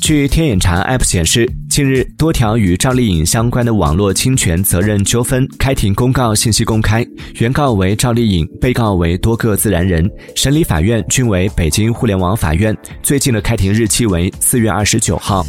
据天眼查 app 显示近日多条与赵丽颖相关的网络侵权责任纠纷开庭公告信息公开原告为赵丽颖被告为多个自然人。审理法院均为北京互联网法院最近的开庭日期为四月二十九号。